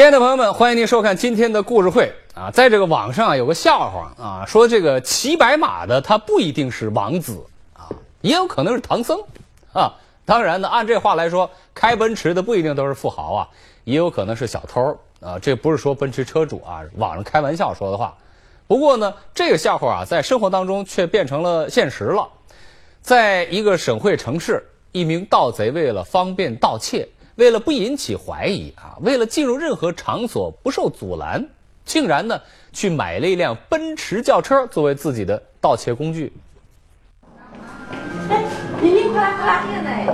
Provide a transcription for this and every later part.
亲爱的朋友们，欢迎您收看今天的故事会啊！在这个网上啊有个笑话啊，说这个骑白马的他不一定是王子啊，也有可能是唐僧啊。当然呢，按这话来说，开奔驰的不一定都是富豪啊，也有可能是小偷啊。这不是说奔驰车主啊，网上开玩笑说的话。不过呢，这个笑话啊，在生活当中却变成了现实了。在一个省会城市，一名盗贼为了方便盗窃。为了不引起怀疑啊，为了进入任何场所不受阻拦，竟然呢去买了一辆奔驰轿车作为自己的盗窃工具。哎，玲玲，快来快来！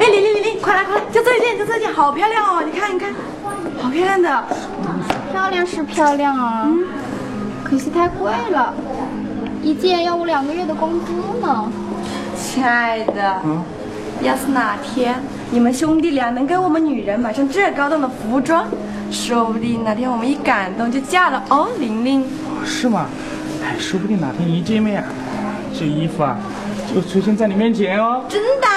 哎，玲玲玲玲，快来快来！就这一件，就这一件，好漂亮哦！你看你看，好漂亮的。漂亮是漂亮啊，可惜太贵了，一件要我两个月的工资呢。亲爱的。嗯要是哪天你们兄弟俩能给我们女人买上这高档的服装，说不定哪天我们一感动就嫁了哦，玲玲。是吗？哎，说不定哪天一见面啊，这衣服啊就出现在你面前哦。真的？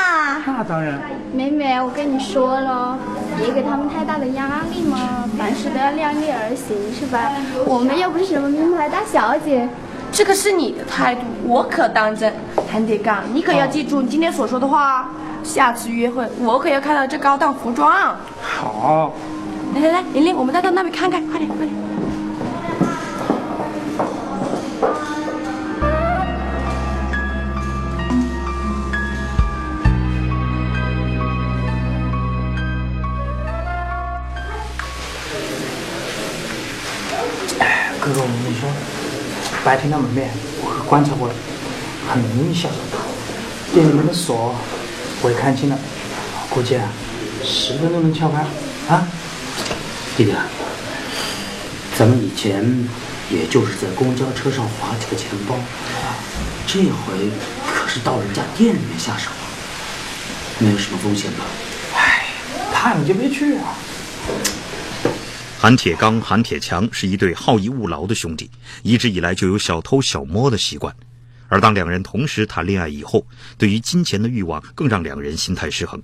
那当然。美美，我跟你说了，别给他们太大的压力嘛，凡事都要量力而行，是吧？我们又不是什么名牌大小姐。这个是你的态度，我可当真。谭铁刚，你可要记住你今天所说的话。下次约会，我可要看到这高档服装。好，来来来，玲玲，我们再到那边看看，快点快点。哎，哥哥，我跟你说，白天的门面我可观察过了，很容易下手的。店里面的锁。我也看清了，估计啊，十分钟能撬开。啊，弟弟啊，咱们以前也就是在公交车上划几个钱包，这回可是到人家店里面下手，没有什么风险吧？哎，怕你就别去啊。韩铁刚、韩铁强是一对好逸恶劳的兄弟，一直以来就有小偷小摸的习惯。而当两人同时谈恋爱以后，对于金钱的欲望更让两人心态失衡。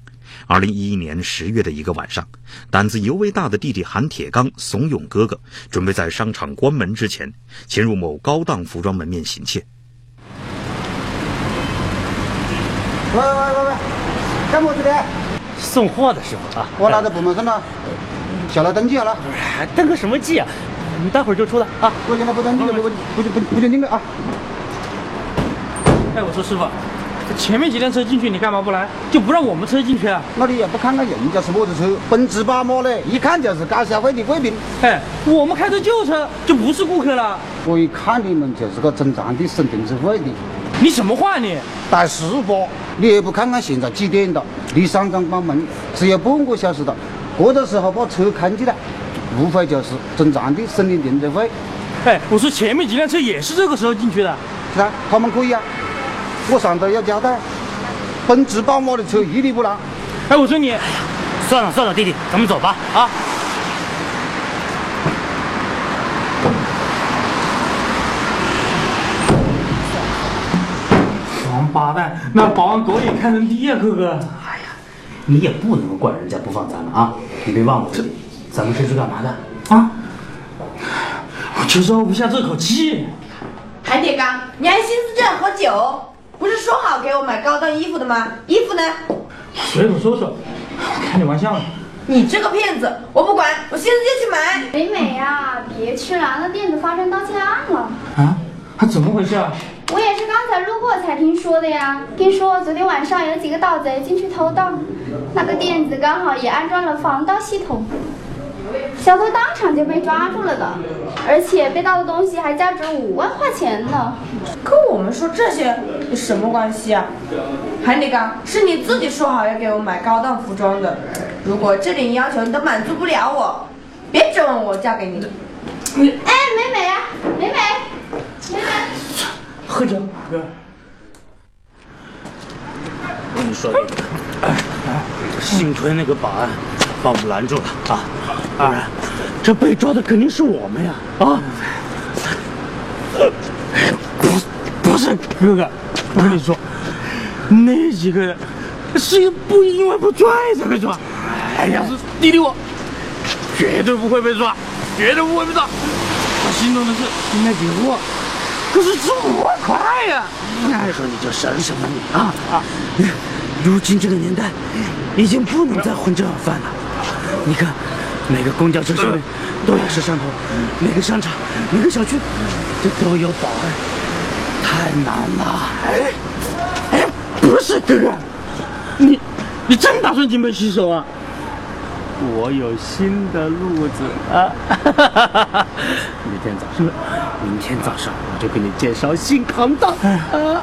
二零一一年十月的一个晚上，胆子尤为大的弟弟韩铁刚怂恿哥哥，准备在商场关门之前，潜入某高档服装门面行窃。喂喂喂喂，干么子的？送货的师傅啊！我拿到部门证了，下来登记了。登个什么记啊？你待会儿就出来啊！我现在不登记了，不不不不不进定了啊！哎，我说师傅，前面几辆车进去，你干嘛不来？就不让我们车进去啊？那你也不看看人家是么子车？奔驰宝马嘞，一看就是高消费的贵宾。哎，我们开的旧车就不是顾客了。我一看你们就是个正常的省停车费的。你什么话你？大师傅，你也不看看现在几点了？离商场关门只有半个小时了，这个时候把车开进来，无非就是正常的省点停车费。哎，我说前面几辆车也是这个时候进去的。是啊，他们可以啊。我上头要交代，奔驰宝马的车一律不让。哎，我说你，算了算了，弟弟，咱们走吧。啊！王八蛋，那保安狗眼看人低呀，哥哥。哎呀，你也不能怪人家不放咱们啊！你别忘了，这咱们这是干嘛的？啊？我就是熬不下这口气。韩铁刚，你还心思这样喝酒？不是说好给我买高档衣服的吗？衣服呢？随口说说，开你玩笑呢。你这个骗子，我不管，我现在就去买。美美呀，别去了，那店子发生盗窃案了。啊？他怎么回事啊？我也是刚才路过才听说的呀。听说昨天晚上有几个盗贼进去偷盗，那个店子刚好也安装了防盗系统。小偷当场就被抓住了的，而且被盗的东西还价值五万块钱呢。跟我们说这些有什么关系啊？韩立刚，是你自己说好要给我买高档服装的，如果这点要求你都满足不了我，别指望我嫁给你。哎，美美呀，美美，美美，喝酒，哥。我跟你说，幸亏那个保安把我们拦住了啊。不然，这被抓的肯定是我们呀！啊，不，不是哥哥，我跟你说，那几个人是不因为不拽才被抓。哎呀，是弟弟我，绝对不会被抓，绝对不会被抓。我心中的是应该给我，可是这五万块呀！再说你就省省吧你啊啊！如今这个年代，已经不能再混这碗饭了。你看，每个公交车上面？都有摄像头，每个商场、每个小区，这都有保安，太难了。哎哎，不是哥哥，你你真打算进门洗手啊？我有新的路子啊！明天早上，明天早上我就给你介绍新航道啊！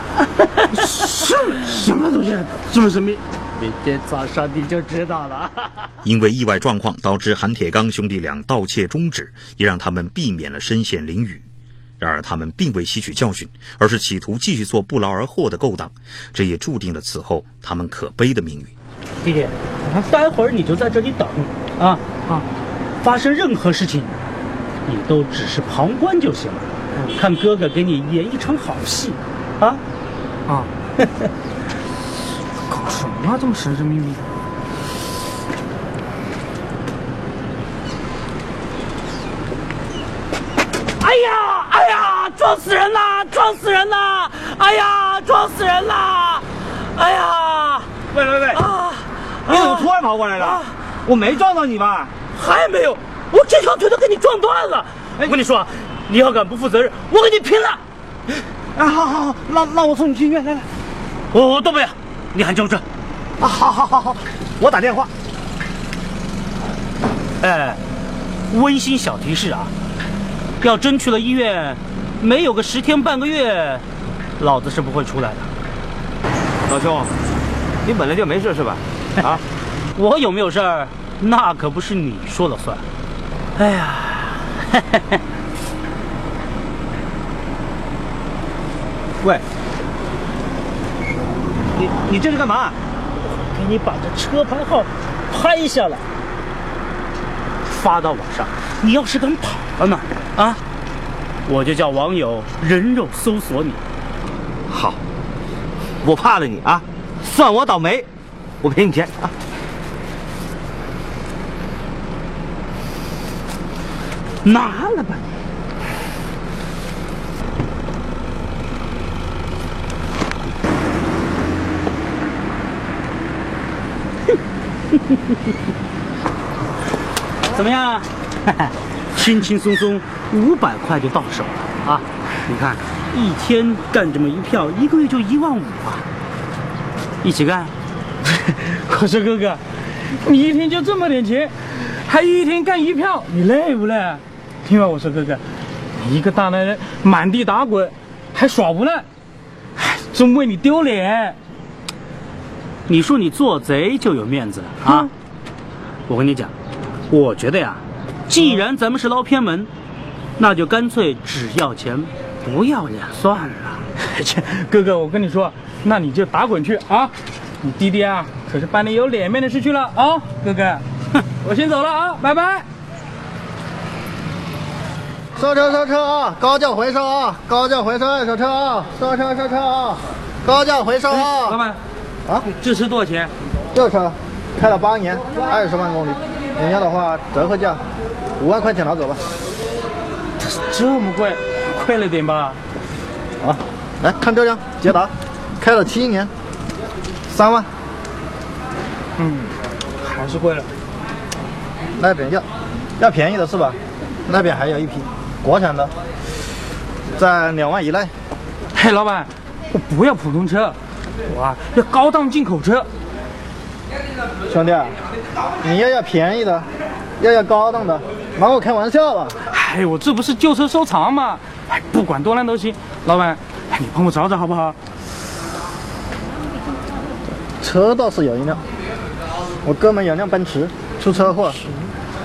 什什么东西这么神秘？明天早上你就知道了。因为意外状况导致韩铁刚兄弟俩盗窃终止，也让他们避免了身陷囹圄。然而，他们并未吸取教训，而是企图继续做不劳而获的勾当，这也注定了此后他们可悲的命运。弟弟，待会儿你就在这里等，啊啊！发生任何事情，你都只是旁观就行了，看哥哥给你演一场好戏，啊啊！搞什么啊，这么神神秘秘的？哎呀，哎呀，撞死人啦！撞死人啦！哎呀，撞死人啦！哎呀！喂喂喂！啊！你怎么突然跑过来了？我没撞到你吧？还没有，我这条腿都给你撞断了。我跟你说，你要敢不负责任，我跟你拼了！啊，好好好，那那我送你去医院，来来。我我都不要，你喊救护车。啊，好好好好，我打电话。哎，温馨小提示啊，要真去了医院，没有个十天半个月，老子是不会出来的。老兄，你本来就没事是吧？啊，我有没有事儿，那可不是你说了算。哎呀，嘿嘿嘿。喂，你你这是干嘛？我给你把这车牌号拍下来，发到网上。你要是敢跑了呢，啊，我就叫网友人肉搜索你。好，我怕了你啊，算我倒霉，我赔你钱啊。拿了吧你。怎么样？轻轻松松五百块就到手了啊！你看，一天干这么一票，一个月就一万五啊！一起干？我说哥哥，你一天就这么点钱，还一天干一票，你累不累？听完我说，哥哥，你一个大男人满地打滚，还耍无赖，真为你丢脸。你说你做贼就有面子了啊？我跟你讲，我觉得呀，既然咱们是捞偏门，那就干脆只要钱不要脸算了。切，哥哥，我跟你说，那你就打滚去啊！你弟弟啊，可是办你有脸面的事去了啊，哥哥，哼，我先走了啊，拜拜。收车收车啊，高价回收啊，高价回收二手车啊，收车收车啊，高价回收啊。老板，啊，这车多少钱？这车开了八年，二十万公里，你要的话折合价五万块钱拿走吧。这么贵，贵了点吧？啊，来看这辆捷达，开了七年，三万。嗯，还是贵了。那边要要便宜的是吧？那边还有一批国产的，在两万以内。嘿，老板，我不要普通车，我啊要高档进口车。兄弟，你要要便宜的，要要高档的，拿我开玩笑吧？哎，我这不是旧车收藏吗？哎，不管多烂都行。老板，你帮我找找好不好？车倒是有一辆，我哥们有辆奔驰出车祸，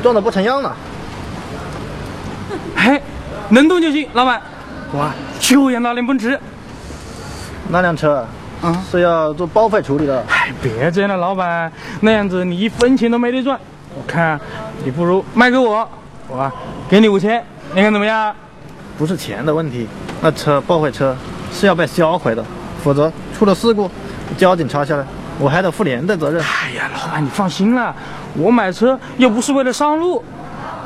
撞得不成样了。哎，能动就行，老板，我就要那辆奔驰。那辆车啊是要做报废处理的。哎，别这样了，老板，那样子你一分钱都没得赚。我看你不如卖给我，我给你五千，你看怎么样？不是钱的问题，那车报废车是要被销毁的，否则出了事故，交警查下来，我还得负连带责任。哎呀，老板你放心了，我买车又不是为了上路，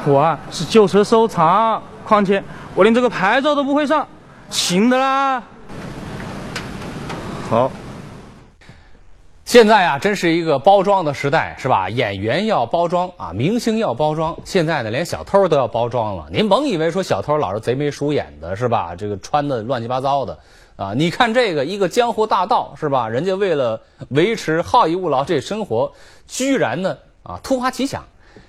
我啊是旧车收藏，况且我连这个牌照都不会上，行的啦。好，现在啊，真是一个包装的时代，是吧？演员要包装啊，明星要包装，现在呢，连小偷都要包装了。您甭以为说小偷老是贼眉鼠眼的，是吧？这个穿的乱七八糟的啊！你看这个一个江湖大盗，是吧？人家为了维持好逸恶劳这生活，居然呢啊突发奇想，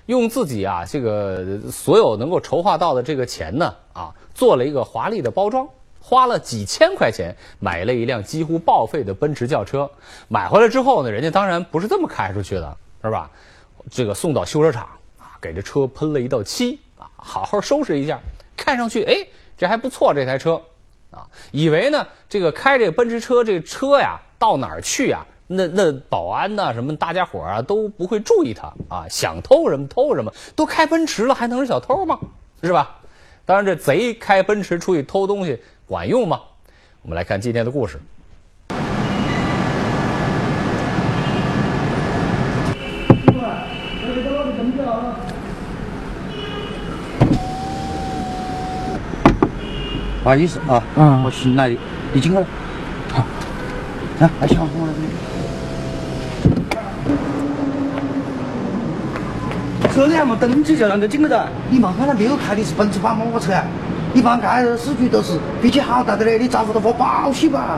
用自己啊这个所有能够筹划到的这个钱呢啊，做了一个华丽的包装。花了几千块钱买了一辆几乎报废的奔驰轿车，买回来之后呢，人家当然不是这么开出去的，是吧？这个送到修车厂啊，给这车喷了一道漆啊，好好收拾一下，看上去哎，这还不错这台车啊，以为呢这个开这个奔驰车这车呀到哪儿去呀？那那保安呐什么大家伙啊都不会注意他啊，想偷什么偷什么，都开奔驰了还能是小偷吗？是吧？当然这贼开奔驰出去偷东西。管用吗？我们来看今天的故事。不好意思啊，嗯我新来的，你进来。好，来，来，小红来这车里还没登记就让他进了的。你没看到别个开的是奔驰宝马车啊？一般开的市区都是脾气好大的嘞，你找不到发保险吧？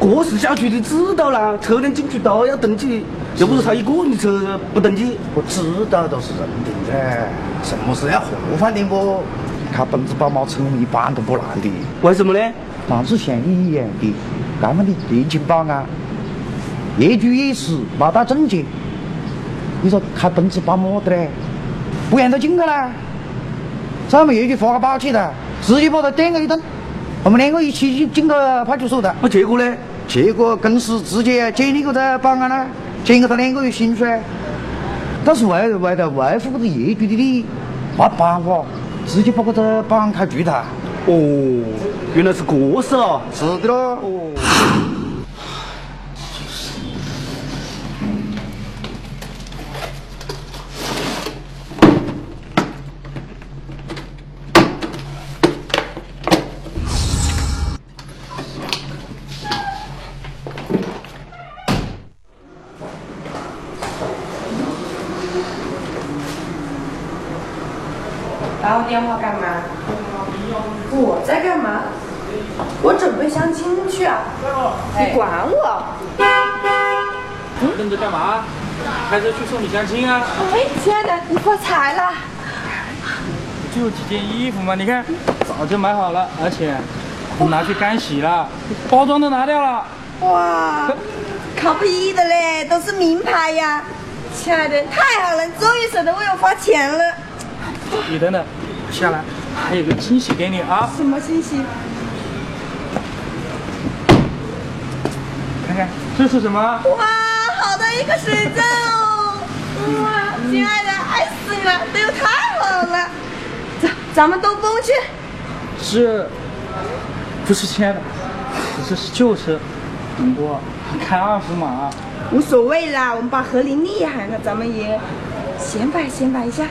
这是小区的知道啦，车辆进出都要登记，又不是他一个人的车不登记。我知道都是认定噻，什么事要和缓点不？开奔驰宝马车一般都不难的。为什么呢？但是像你一样的，干嘛的年轻保安，业主也是没带证件，你说开奔驰宝马的嘞，不让他进去啦？咱们业主发个保险的，直接把他点了一顿，我们两个一起进进到派出所的。那结果呢？结果公司直接减你个的保安啦，减给他两个月薪水。但是为为了维护这业主的利益，没办法，直接把这个保安开除他。哦，原来是这事啊！是的咯。打等着干嘛？开车去送你相亲啊？哎，亲爱的，你发财了！就几件衣服嘛，你看早就买好了，而且拿去干洗了，包装都拿掉了。哇，靠不易的嘞，都是名牌呀！亲爱的，太好了，你终于舍得为我花钱了。你等等，下来还有个惊喜给你啊！什么惊喜？看看这是什么？哇，一个水钻哦！哇，亲爱的，爱死你了，对我太好了。走，咱们兜风去。是，不是亲爱的，这是旧车，不过开二十码。无所谓啦，我们把何林厉害，那咱们也显摆显摆一下。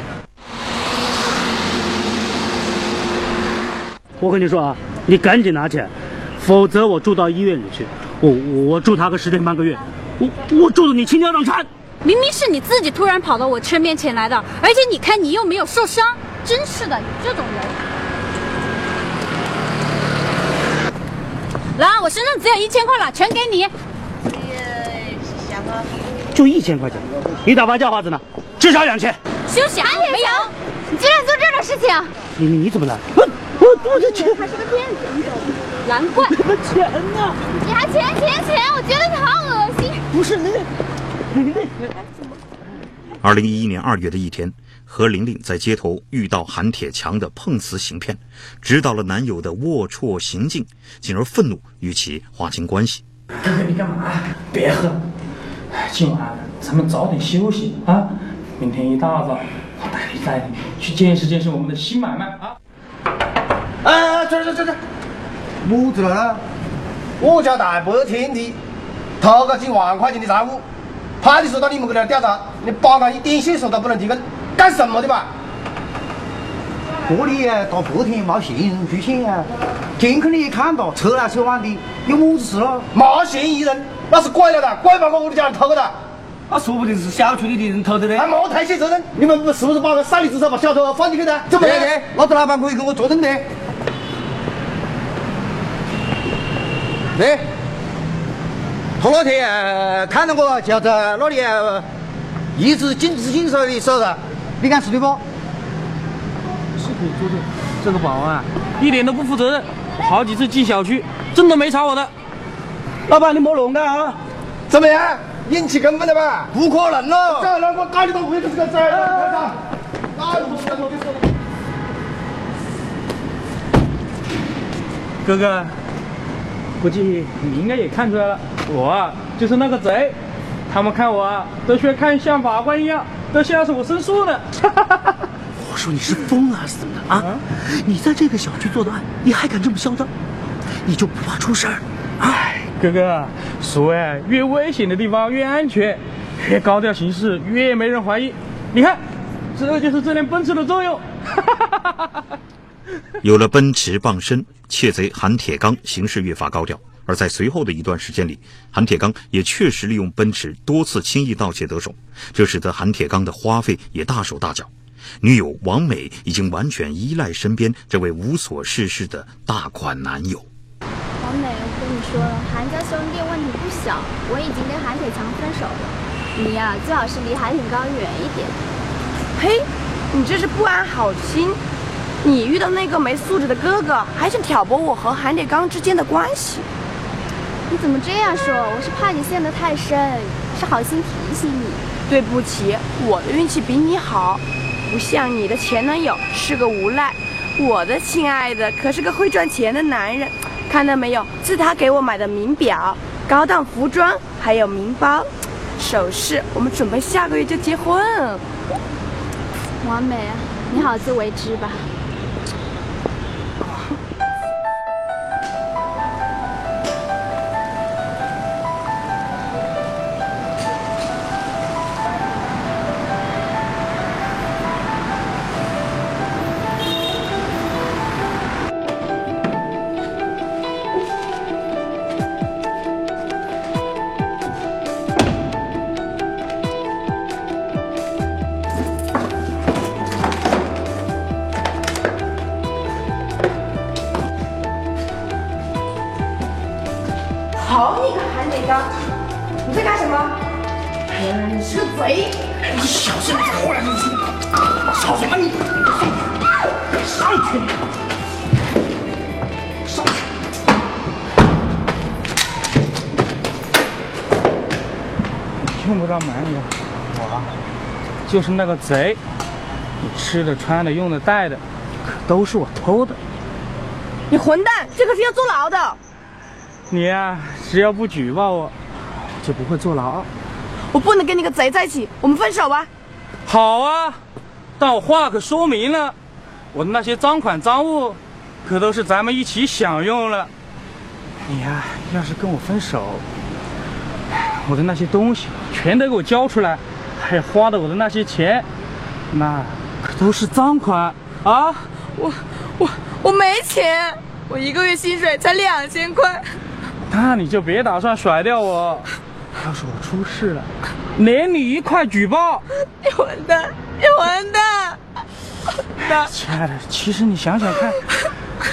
我跟你说啊，你赶紧拿钱，否则我住到医院里去。我我住他个十天半个月，我我咒的你倾家荡产。明明是你自己突然跑到我车面前来的，而且你看你又没有受伤，真是的，你这种人。来，我身上只有一千块了，全给你。就一千块钱，你打发叫花子呢？至少两千。休想！没有，你竟然做这种事情！你你你怎么来？我我我的钱，他是个骗子，你懂吗？难怪。钱呢？你还钱钱钱！我觉得你好恶心。不是你，你二零一一年二月的一天，何玲玲在街头遇到韩铁强的碰瓷行骗，知道了男友的龌龊行径，进而愤怒与其划清关系。哥哥，你干嘛？别喝，今晚咱们早点休息啊！明天一大早，我带你带你去见识见识我们的新买卖啊！哎，这这这这，么子了？我家大伯天地，掏个几万块钱的财物，派出所到你们这来调查，你保安一点线索都不能提供，干什么的吧？这里啊，大白天没嫌疑人出现啊，监控里也看到，车来车往的，有么子事咯？没嫌疑人，那是拐了的，拐把我屋里家人偷的。那说不定是小区里的人偷的呢。还没推卸责任，你们是不是把个三里至少把小偷放进去的？怎么对对，那个老板可以给我作证的。对，头那天呃看到我就在那里呃一直紧自行车的守着，你看是对不？是可以作证。这个保安啊，一点都不负责任，好几次进小区，真的没查我的。老板，你莫弄的啊！怎么样？引起公愤了吧？不可能了！这那我打你都会就是个崽儿？哪有这么说的？哥哥，估计你应该也看出来了，我啊就是那个贼。他们看我啊，都学看像法官一样，都像是我申诉呢。我说你是疯了还是怎么的啊？你在这个小区做的案，你还敢这么嚣张？你就不怕出事儿？哎，哥哥，所谓，越危险的地方越安全，越高调行事越没人怀疑。你看，这就是这辆奔驰的作用。有了奔驰傍身，窃贼韩铁刚行事越发高调。而在随后的一段时间里，韩铁刚也确实利用奔驰多次轻易盗窃得手，这使得韩铁刚的花费也大手大脚。女友王美已经完全依赖身边这位无所事事的大款男友。王美，我跟你说了，韩家兄弟问题不小，我已经跟韩铁强分手了。你呀、最好是离韩铁刚远一点。嘿，你这是不安好心。你遇到那个没素质的哥哥，还想挑拨我和韩铁刚之间的关系？你怎么这样说？我是怕你陷得太深，是好心提醒你。对不起，我的运气比你好，不像你的前男友是个无赖，我的亲爱的可是个会赚钱的男人。看到没有，是他给我买的名表、高档服装，还有名包、首饰。我们准备下个月就结婚。完美，你好自为之吧。你在干什么？原来你是个贼！你小心点，坏东西吵什么你？上去！上去！用不着瞒我，我啊就是那个贼。你吃的、穿的、用的、带的，可都是我偷的。你混蛋，这可是要坐牢的。你呀、只要不举报我，就不会坐牢。我不能跟你个贼在一起，我们分手吧。好啊，但我话可说明了，我的那些赃款赃物，可都是咱们一起享用了。你呀、要是跟我分手，我的那些东西全都给我交出来，还有花的我的那些钱，那可都是赃款啊！我我我没钱，我一个月薪水才两千块。那你就别打算甩掉我。要是我出事了，连你一块举报。你混蛋，你混蛋！哎亲爱的，其实你想想看，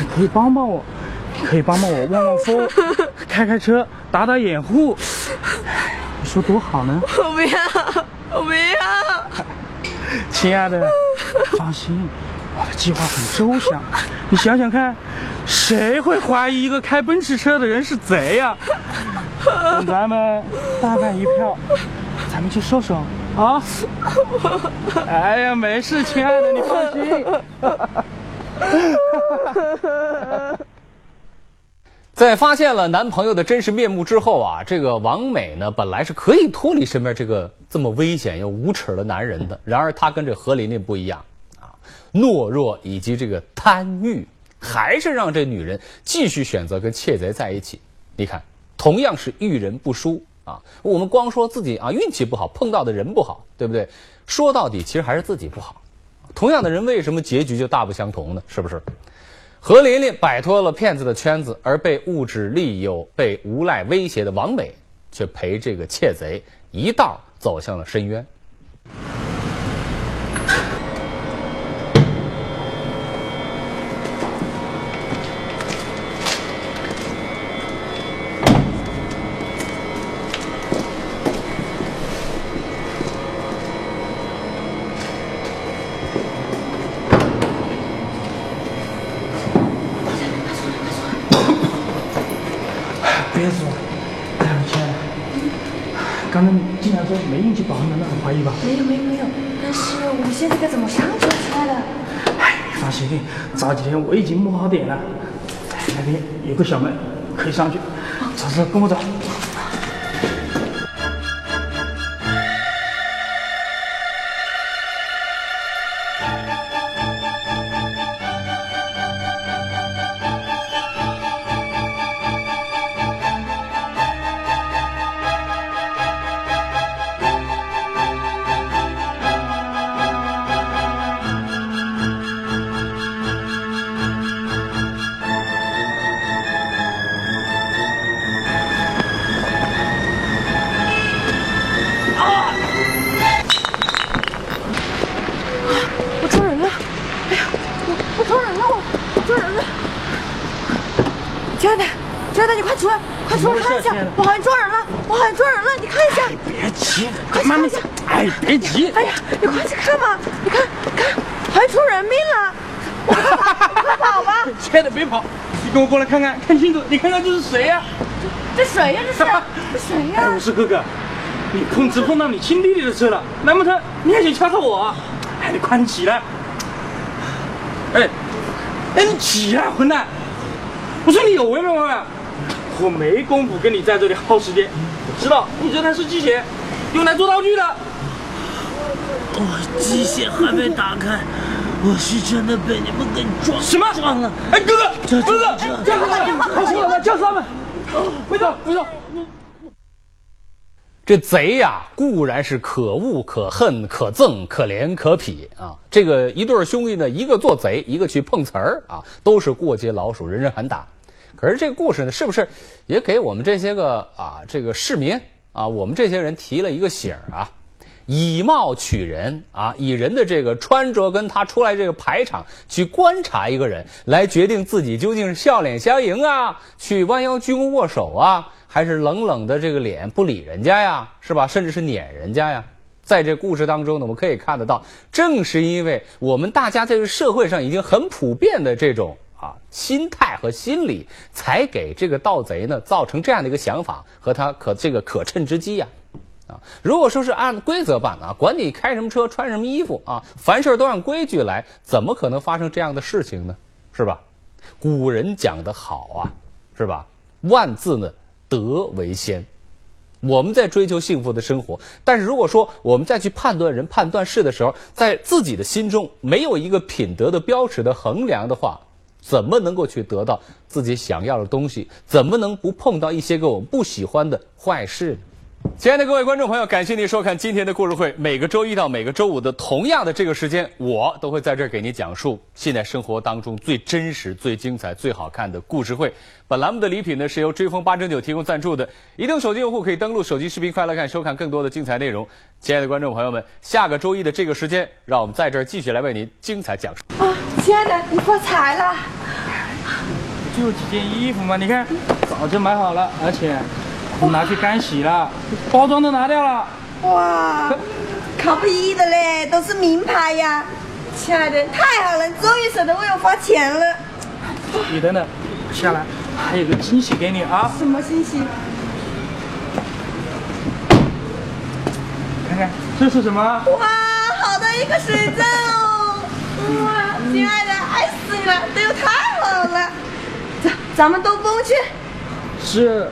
你可以帮帮我，你可以帮帮我望望风，开开车，打打掩护。哎你说多好呢？我不要，我不要。亲爱的，放心，我的计划很周详。你想想看，谁会怀疑一个开奔驰车的人是贼呀、等 咱们大干一票，咱们去收手啊！哎呀，没事，亲爱的，你放心。在发现了男朋友的真实面目之后啊，这个王美呢，本来是可以脱离身边这个这么危险又无耻的男人的。然而，她跟这何琳琳不一样啊，懦弱以及这个贪欲，还是让这女人继续选择跟窃贼在一起。你看，同样是遇人不淑啊，我们光说自己啊运气不好，碰到的人不好，对不对？说到底，其实还是自己不好。同样的人为什么结局就大不相同呢？是不是？何琳琳摆脱了骗子的圈子，而被物质利诱、被无赖威胁的王美，却陪这个窃贼一道走向了深渊。现在该怎么上去，亲爱的？哎，你放心，早几天我已经摸好点了，哎那边有个小门可以上去。走走，跟我走。亲爱的，亲爱的，你快出来，快出来看一下！我好像撞人了，我好像撞人了，你看一下！别急，快慢慢看一下！哎，别急。哎呀，你快去看吧！你看，看，好像出人命了！我快跑，快跑吧！亲爱的，别跑，你跟我过来看看，看清楚，你看看这是谁呀、这谁呀？这是这谁哎，呀我？是哥哥，你碰瓷碰到你亲弟弟的车了，难不成你还想敲诈我啊？哎，你快起来！哎，哎，你起来，混蛋！我说你有完没完？我没工夫跟你在这里耗时间，我知道你这台是机械，用来做道具的。我机械还没打开，我是真的被你们给撞什么撞了。哎，哥哥，这哥哥，这叫他们，快死了，叫他们！别动，别动！这贼呀，固然是可恶、可恨、可憎、可怜、可鄙啊！这个一对兄弟呢，一个做贼，一个去碰瓷儿啊，都是过街老鼠，人人喊打。可是这个故事呢，是不是也给我们这些个啊，这个市民啊，我们这些人提了一个醒啊？以貌取人啊，以人的这个穿着跟他出来这个排场去观察一个人，来决定自己究竟是笑脸相迎啊，去弯腰鞠躬握手啊，还是冷冷的这个脸不理人家呀，是吧？甚至是撵人家呀。在这故事当中呢，我们可以看得到，正是因为我们大家在这个社会上已经很普遍的这种啊心态和心理，才给这个盗贼呢造成这样的一个想法和他可这个可乘之机呀。啊，如果说是按规则办啊，管你开什么车、穿什么衣服啊，凡事都按规矩来，怎么可能发生这样的事情呢？是吧？古人讲的好啊，是吧？万字呢，德为先。我们在追求幸福的生活，但是如果说我们再去判断人、判断事的时候，在自己的心中没有一个品德的标尺的衡量的话，怎么能够去得到自己想要的东西？怎么能不碰到一些个我们不喜欢的坏事呢？亲爱的各位观众朋友，感谢您收看今天的故事会。每个周一到每个周五的同样的这个时间，我都会在这儿给您讲述现在生活当中最真实、最精彩、最好看的故事会。本栏目的礼品呢是由追风八珍酒提供赞助的。移动手机用户可以登录手机视频快乐看，收看更多的精彩内容。亲爱的观众朋友们，下个周一的这个时间，让我们在这儿继续来为您精彩讲述。啊，亲爱的，你发财了！就几件衣服嘛，你看早就买好了，而且我拿去干洗了，包装都拿掉了。哇，可不易的嘞，都是名牌呀！亲爱的，太好了，你终于舍得为我花钱了。你等等，下来还有个惊喜给你啊！什么惊喜？看看这是什么？哇，好大一个水钻哦！哇，亲爱的，爱死你了，这又太好了！走，咱们兜风去。是